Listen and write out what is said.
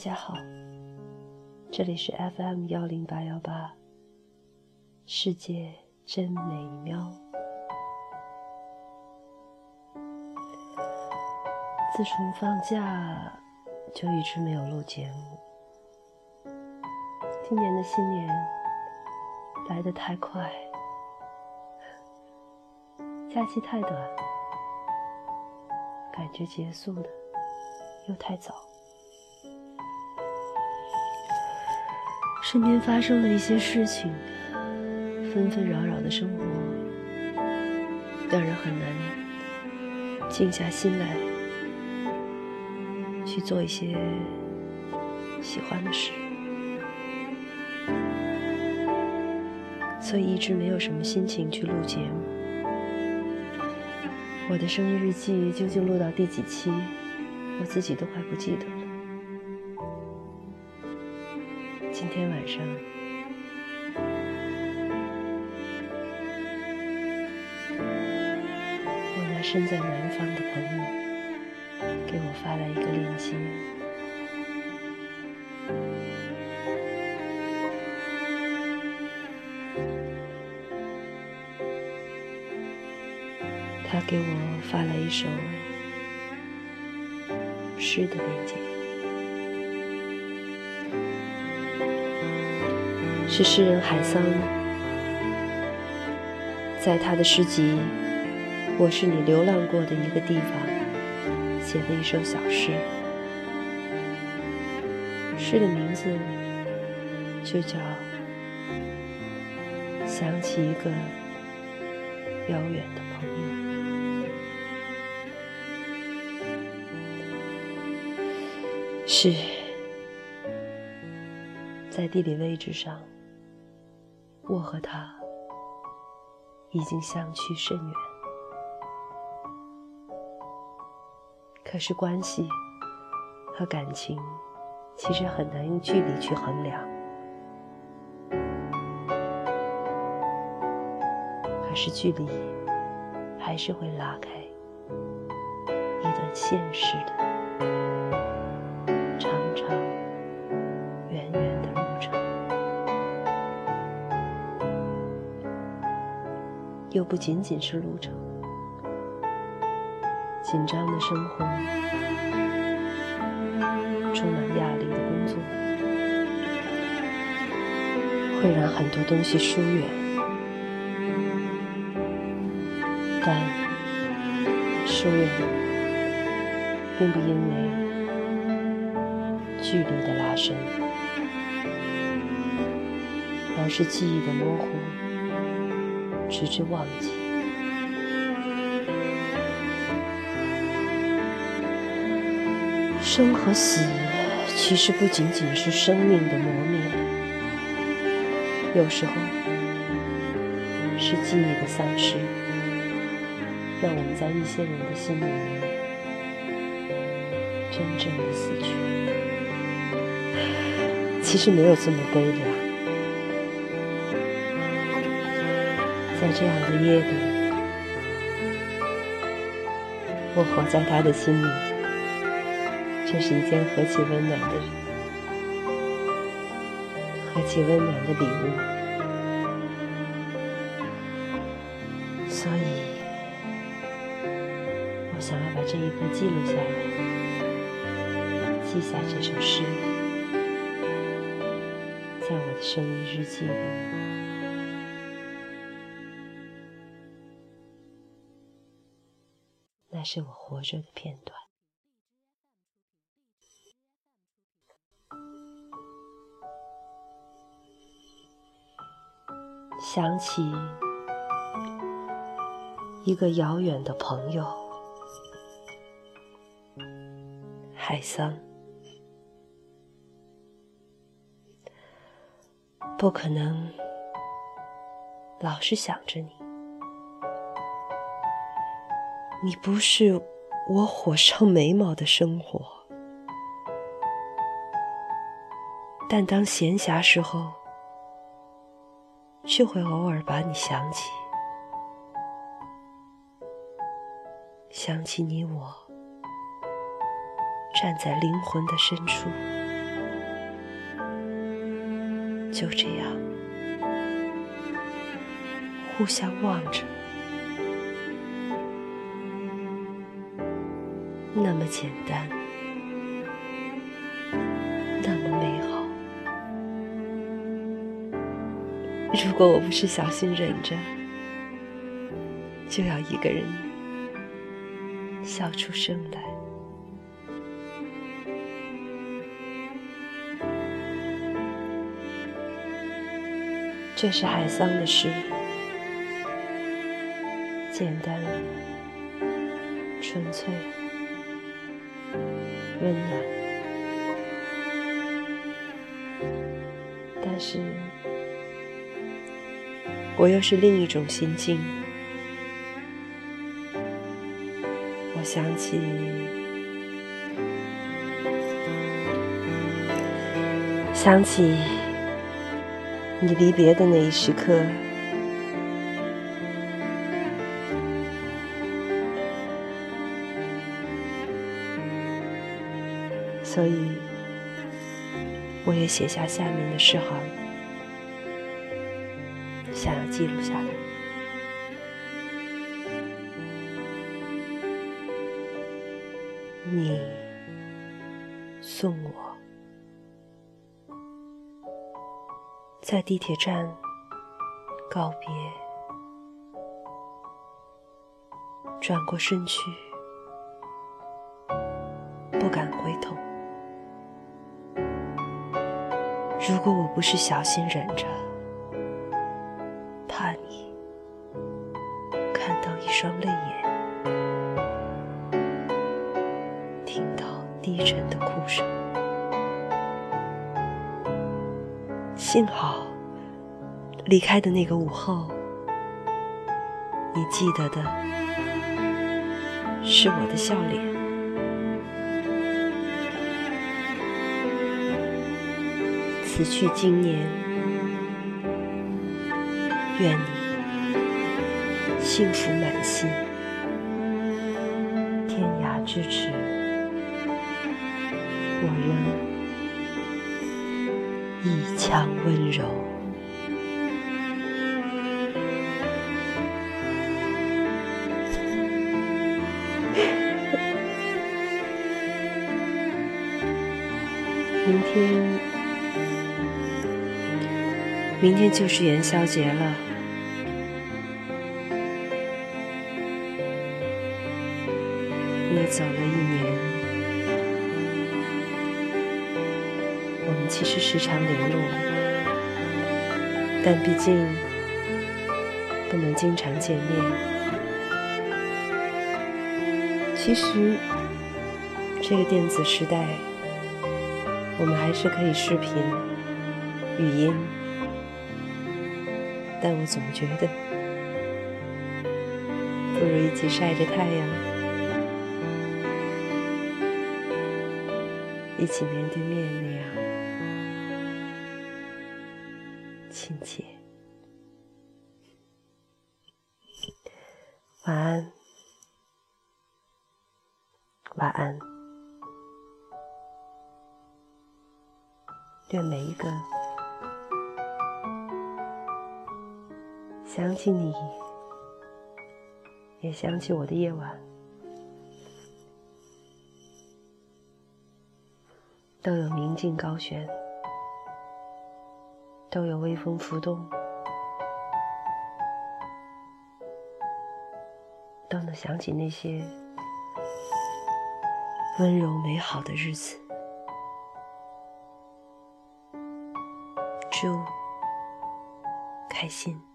大家好，这里是 FM 幺零八幺八，世界真美妙。自从放假，就一直没有录节目。今年的新年来得太快，假期太短，感觉结束的又太早。身边发生了一些事情，纷纷扰扰的生活，让人很难静下心来去做一些喜欢的事，所以一直没有什么心情去录节目。我的生日日记究竟录到第几期，我自己都快不记得了。今天晚上，我那身在南方的朋友给我发来一个链接，他给我发来一首诗的链接。是诗人海桑在他的诗集《我是你流浪过的一个地方》写的一首小诗，诗的名字就叫《想起一个遥远的朋友》。是在地理位置上。我和他已经相去甚远，可是关系和感情其实很难用距离去衡量。可是距离还是会拉开一段现实的。不仅仅是路程，紧张的生活，充满压力的工作，会让很多东西疏远。但疏远，并不因为距离的拉伸，而是记忆的模糊。直至忘记。生和死，其实不仅仅是生命的磨灭，有时候是记忆的丧失，让我们在一些人的心里面真正的死去。其实没有这么悲凉。在这样的夜里，我活在他的心里，这是一件何其温暖的、何其温暖的礼物。所以，我想要把这一刻记录下来，记下这首诗，在我的生日日记里。是我活着的片段。想起一个遥远的朋友，海桑，不可能老是想着你。你不是我火烧眉毛的生活，但当闲暇时候，却会偶尔把你想起，想起你我站在灵魂的深处，就这样互相望着，那么简单，那么美好。如果我不是小心忍着，就要一个人笑出声来。这是海桑的诗，简单、纯粹、温暖，但是我又是另一种心境。我想起，想起。你离别的那一时刻，所以我也写下下面的诗行，想要记录下来。你送我。在地铁站告别，转过身去，不敢回头。如果我不是小心忍着，怕你看到一双泪眼，听到低沉的哭声。幸好，离开的那个午后，你记得的是我的笑脸。此去经年，愿你幸福满心，天涯咫尺，我仍。一腔温柔。明天，明天就是元宵节了。你走了一年。我们其实时常联络，但毕竟不能经常见面。其实这个电子时代，我们还是可以视频、语音，但我总觉得不如一起晒着太阳，一起面对面那样。亲切，晚安，晚安。愿每一个想起你，也想起我的夜晚，都有明镜高悬。都有微风拂动，都能想起那些温柔美好的日子。祝开心。